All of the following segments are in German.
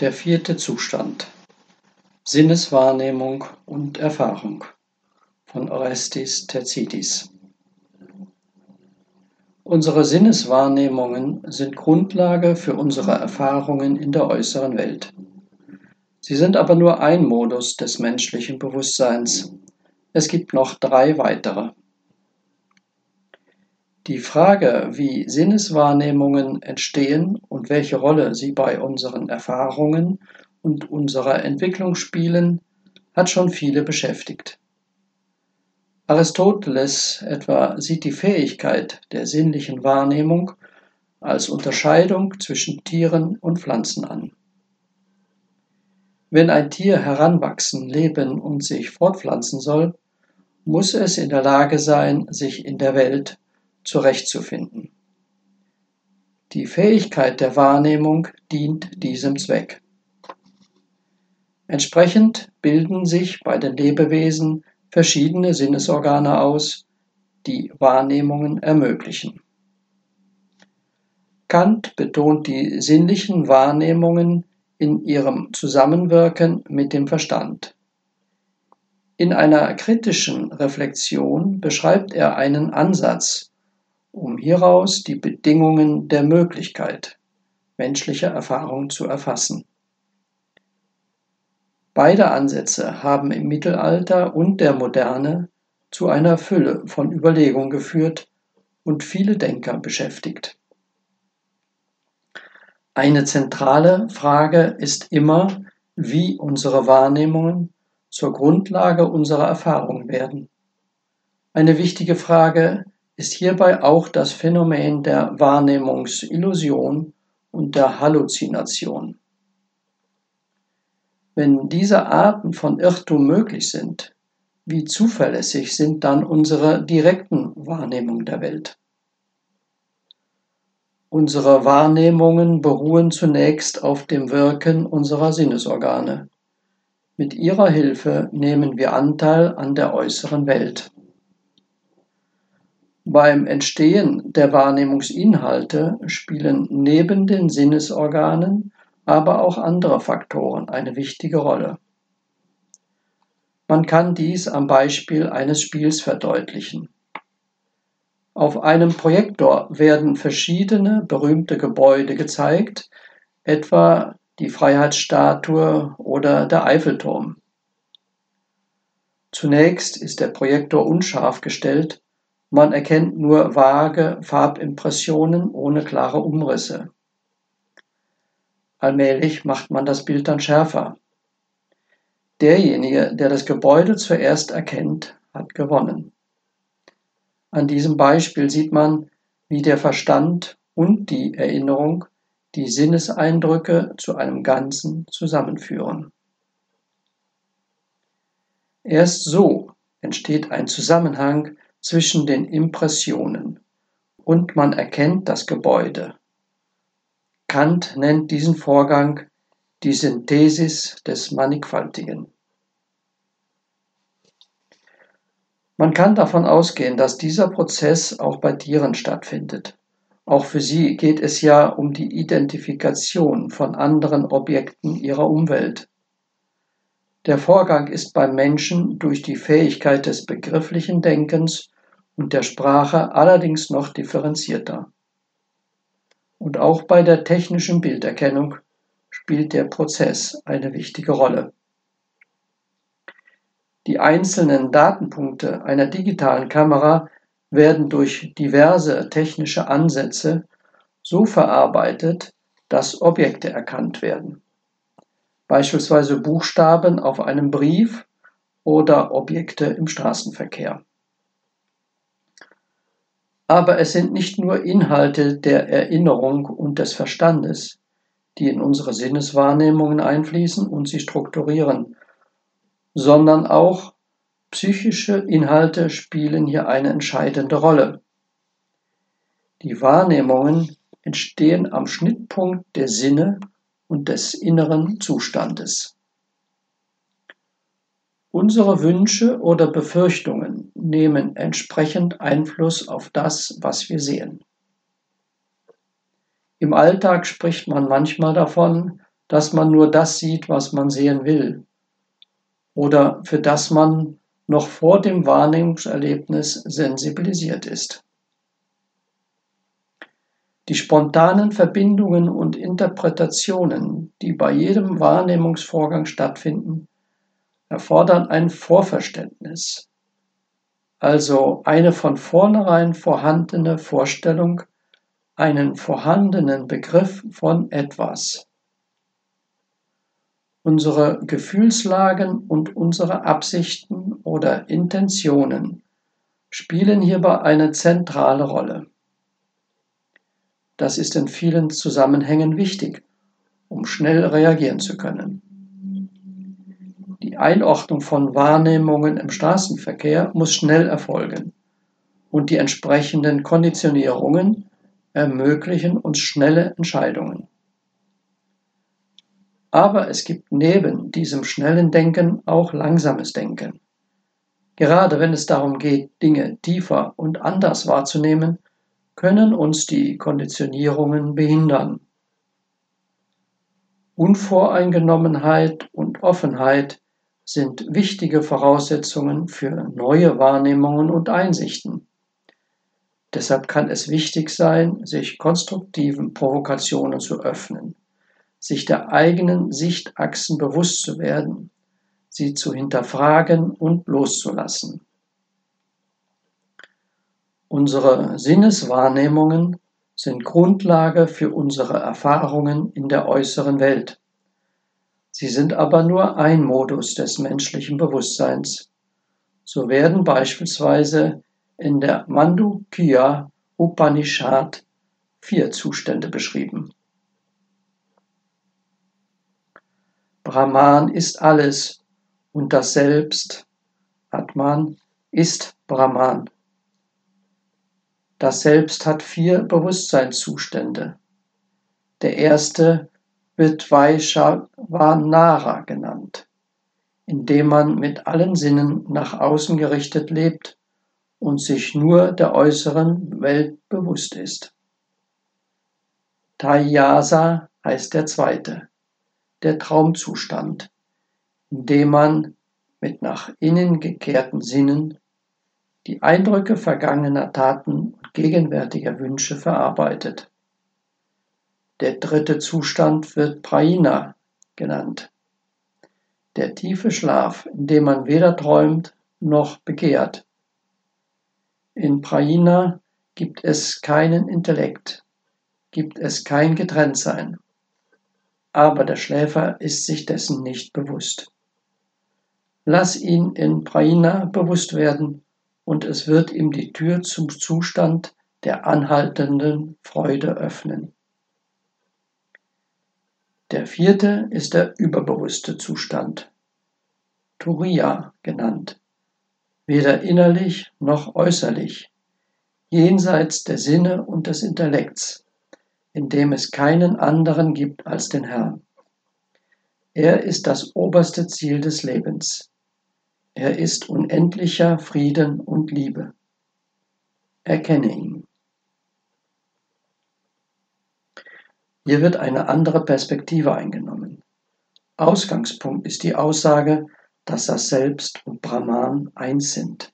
Der vierte Zustand Sinneswahrnehmung und Erfahrung von Orestes Terzitis Unsere Sinneswahrnehmungen sind Grundlage für unsere Erfahrungen in der äußeren Welt. Sie sind aber nur ein Modus des menschlichen Bewusstseins. Es gibt noch drei weitere. Die Frage, wie Sinneswahrnehmungen entstehen welche Rolle sie bei unseren Erfahrungen und unserer Entwicklung spielen, hat schon viele beschäftigt. Aristoteles etwa sieht die Fähigkeit der sinnlichen Wahrnehmung als Unterscheidung zwischen Tieren und Pflanzen an. Wenn ein Tier heranwachsen, leben und sich fortpflanzen soll, muss es in der Lage sein, sich in der Welt zurechtzufinden. Die Fähigkeit der Wahrnehmung dient diesem Zweck. Entsprechend bilden sich bei den Lebewesen verschiedene Sinnesorgane aus, die Wahrnehmungen ermöglichen. Kant betont die sinnlichen Wahrnehmungen in ihrem Zusammenwirken mit dem Verstand. In einer kritischen Reflexion beschreibt er einen Ansatz, um hieraus die Bedingungen der Möglichkeit menschlicher Erfahrung zu erfassen. Beide Ansätze haben im Mittelalter und der Moderne zu einer Fülle von Überlegungen geführt und viele Denker beschäftigt. Eine zentrale Frage ist immer, wie unsere Wahrnehmungen zur Grundlage unserer Erfahrung werden. Eine wichtige Frage ist hierbei auch das Phänomen der Wahrnehmungsillusion und der Halluzination. Wenn diese Arten von Irrtum möglich sind, wie zuverlässig sind dann unsere direkten Wahrnehmungen der Welt? Unsere Wahrnehmungen beruhen zunächst auf dem Wirken unserer Sinnesorgane. Mit ihrer Hilfe nehmen wir Anteil an der äußeren Welt. Beim Entstehen der Wahrnehmungsinhalte spielen neben den Sinnesorganen aber auch andere Faktoren eine wichtige Rolle. Man kann dies am Beispiel eines Spiels verdeutlichen. Auf einem Projektor werden verschiedene berühmte Gebäude gezeigt, etwa die Freiheitsstatue oder der Eiffelturm. Zunächst ist der Projektor unscharf gestellt man erkennt nur vage Farbimpressionen ohne klare Umrisse. Allmählich macht man das Bild dann schärfer. Derjenige, der das Gebäude zuerst erkennt, hat gewonnen. An diesem Beispiel sieht man, wie der Verstand und die Erinnerung die Sinneseindrücke zu einem Ganzen zusammenführen. Erst so entsteht ein Zusammenhang zwischen den Impressionen und man erkennt das Gebäude. Kant nennt diesen Vorgang die Synthesis des Mannigfaltigen. Man kann davon ausgehen, dass dieser Prozess auch bei Tieren stattfindet. Auch für sie geht es ja um die Identifikation von anderen Objekten ihrer Umwelt. Der Vorgang ist beim Menschen durch die Fähigkeit des begrifflichen Denkens und der Sprache allerdings noch differenzierter. Und auch bei der technischen Bilderkennung spielt der Prozess eine wichtige Rolle. Die einzelnen Datenpunkte einer digitalen Kamera werden durch diverse technische Ansätze so verarbeitet, dass Objekte erkannt werden. Beispielsweise Buchstaben auf einem Brief oder Objekte im Straßenverkehr. Aber es sind nicht nur Inhalte der Erinnerung und des Verstandes, die in unsere Sinneswahrnehmungen einfließen und sie strukturieren, sondern auch psychische Inhalte spielen hier eine entscheidende Rolle. Die Wahrnehmungen entstehen am Schnittpunkt der Sinne und des inneren Zustandes. Unsere Wünsche oder Befürchtungen nehmen entsprechend Einfluss auf das, was wir sehen. Im Alltag spricht man manchmal davon, dass man nur das sieht, was man sehen will oder für das man noch vor dem Wahrnehmungserlebnis sensibilisiert ist. Die spontanen Verbindungen und Interpretationen, die bei jedem Wahrnehmungsvorgang stattfinden, erfordern ein Vorverständnis, also eine von vornherein vorhandene Vorstellung, einen vorhandenen Begriff von etwas. Unsere Gefühlslagen und unsere Absichten oder Intentionen spielen hierbei eine zentrale Rolle. Das ist in vielen Zusammenhängen wichtig, um schnell reagieren zu können. Die Einordnung von Wahrnehmungen im Straßenverkehr muss schnell erfolgen und die entsprechenden Konditionierungen ermöglichen uns schnelle Entscheidungen. Aber es gibt neben diesem schnellen Denken auch langsames Denken. Gerade wenn es darum geht, Dinge tiefer und anders wahrzunehmen, können uns die Konditionierungen behindern. Unvoreingenommenheit und Offenheit sind wichtige Voraussetzungen für neue Wahrnehmungen und Einsichten. Deshalb kann es wichtig sein, sich konstruktiven Provokationen zu öffnen, sich der eigenen Sichtachsen bewusst zu werden, sie zu hinterfragen und loszulassen. Unsere Sinneswahrnehmungen sind Grundlage für unsere Erfahrungen in der äußeren Welt. Sie sind aber nur ein Modus des menschlichen Bewusstseins. So werden beispielsweise in der Mandukya Upanishad vier Zustände beschrieben. Brahman ist alles und das Selbst, Atman, ist Brahman. Das Selbst hat vier Bewusstseinszustände. Der erste wird Vaishvanara genannt, indem man mit allen Sinnen nach außen gerichtet lebt und sich nur der äußeren Welt bewusst ist. Taiyasa heißt der zweite, der Traumzustand, in dem man mit nach innen gekehrten Sinnen die Eindrücke vergangener Taten und gegenwärtiger Wünsche verarbeitet. Der dritte Zustand wird Praina genannt. Der tiefe Schlaf, in dem man weder träumt noch begehrt. In Praina gibt es keinen Intellekt, gibt es kein Getrenntsein. Aber der Schläfer ist sich dessen nicht bewusst. Lass ihn in Praina bewusst werden und es wird ihm die Tür zum Zustand der anhaltenden Freude öffnen. Der vierte ist der überbewusste Zustand, Turiya genannt, weder innerlich noch äußerlich, jenseits der Sinne und des Intellekts, in dem es keinen anderen gibt als den Herrn. Er ist das oberste Ziel des Lebens. Er ist unendlicher Frieden und Liebe. Erkenne ihn. Hier wird eine andere Perspektive eingenommen. Ausgangspunkt ist die Aussage, dass das Selbst und Brahman eins sind.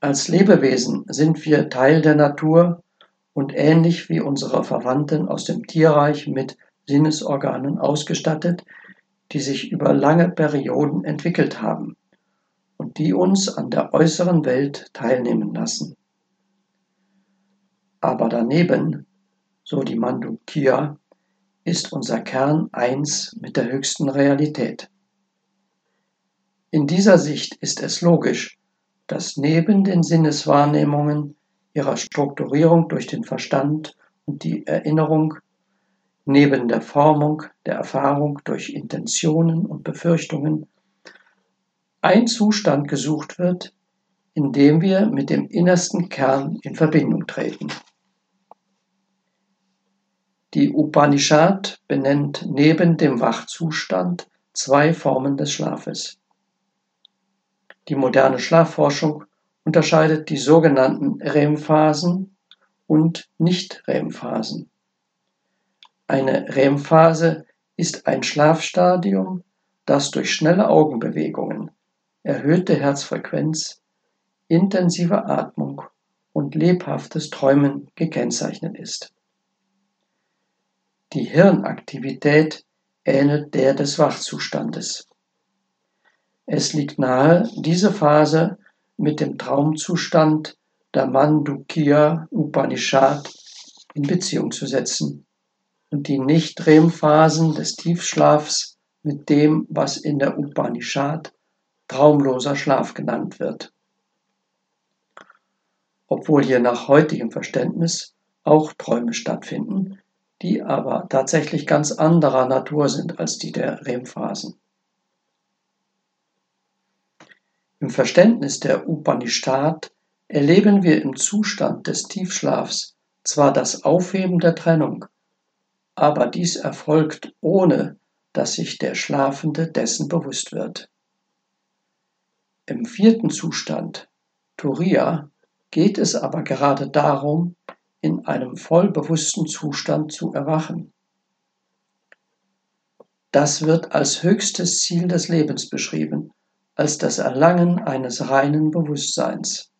Als Lebewesen sind wir Teil der Natur und ähnlich wie unsere Verwandten aus dem Tierreich mit Sinnesorganen ausgestattet, die sich über lange Perioden entwickelt haben und die uns an der äußeren Welt teilnehmen lassen. Aber daneben, so die Mandukya, ist unser Kern eins mit der höchsten Realität. In dieser Sicht ist es logisch, dass neben den Sinneswahrnehmungen, ihrer Strukturierung durch den Verstand und die Erinnerung Neben der Formung der Erfahrung durch Intentionen und Befürchtungen ein Zustand gesucht wird, in dem wir mit dem innersten Kern in Verbindung treten. Die Upanishad benennt neben dem Wachzustand zwei Formen des Schlafes. Die moderne Schlafforschung unterscheidet die sogenannten REM-Phasen und Nicht-REM-Phasen. Eine REM-Phase ist ein Schlafstadium, das durch schnelle Augenbewegungen, erhöhte Herzfrequenz, intensive Atmung und lebhaftes Träumen gekennzeichnet ist. Die Hirnaktivität ähnelt der des Wachzustandes. Es liegt nahe, diese Phase mit dem Traumzustand der Mandukya Upanishad in Beziehung zu setzen und die Nicht-REM-Phasen des Tiefschlafs mit dem, was in der Upanishad traumloser Schlaf genannt wird. Obwohl hier nach heutigem Verständnis auch Träume stattfinden, die aber tatsächlich ganz anderer Natur sind als die der REM-Phasen. Im Verständnis der Upanishad erleben wir im Zustand des Tiefschlafs zwar das Aufheben der Trennung, aber dies erfolgt ohne, dass sich der Schlafende dessen bewusst wird. Im vierten Zustand, Turiya, geht es aber gerade darum, in einem vollbewussten Zustand zu erwachen. Das wird als höchstes Ziel des Lebens beschrieben, als das Erlangen eines reinen Bewusstseins.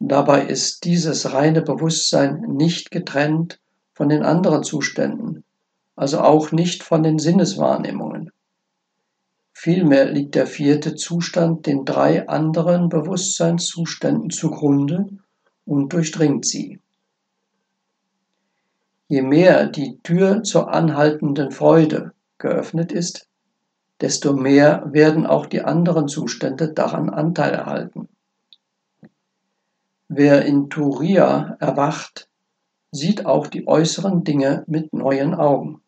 Dabei ist dieses reine Bewusstsein nicht getrennt von den anderen Zuständen, also auch nicht von den Sinneswahrnehmungen. Vielmehr liegt der vierte Zustand den drei anderen Bewusstseinszuständen zugrunde und durchdringt sie. Je mehr die Tür zur anhaltenden Freude geöffnet ist, desto mehr werden auch die anderen Zustände daran Anteil erhalten. Wer in Turia erwacht, sieht auch die äußeren Dinge mit neuen Augen.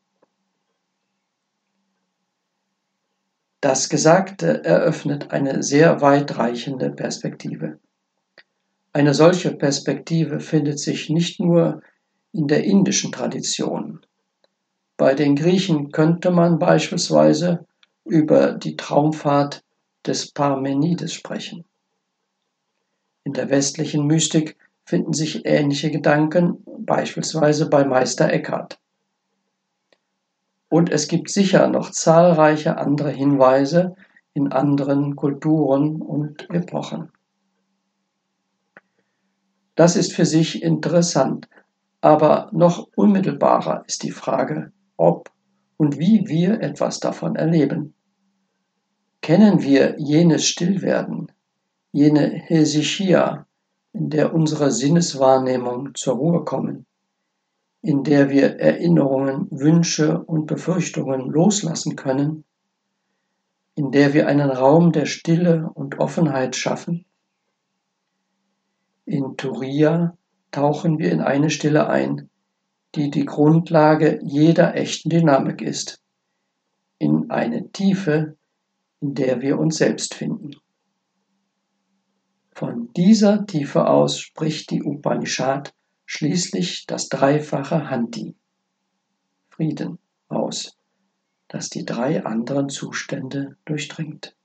Das Gesagte eröffnet eine sehr weitreichende Perspektive. Eine solche Perspektive findet sich nicht nur in der indischen Tradition. Bei den Griechen könnte man beispielsweise über die Traumfahrt des Parmenides sprechen. In der westlichen Mystik finden sich ähnliche Gedanken, beispielsweise bei Meister Eckhart. Und es gibt sicher noch zahlreiche andere Hinweise in anderen Kulturen und Epochen. Das ist für sich interessant, aber noch unmittelbarer ist die Frage, ob und wie wir etwas davon erleben. Kennen wir jenes Stillwerden, jene Hesychia, in der unsere Sinneswahrnehmung zur Ruhe kommen, in der wir Erinnerungen, Wünsche und Befürchtungen loslassen können, in der wir einen Raum der Stille und Offenheit schaffen? In Turia tauchen wir in eine Stille ein, die die Grundlage jeder echten Dynamik ist, in eine Tiefe, in der wir uns selbst finden. Von dieser Tiefe aus spricht die Upanishad schließlich das dreifache Hanti, Frieden, aus, das die drei anderen Zustände durchdringt.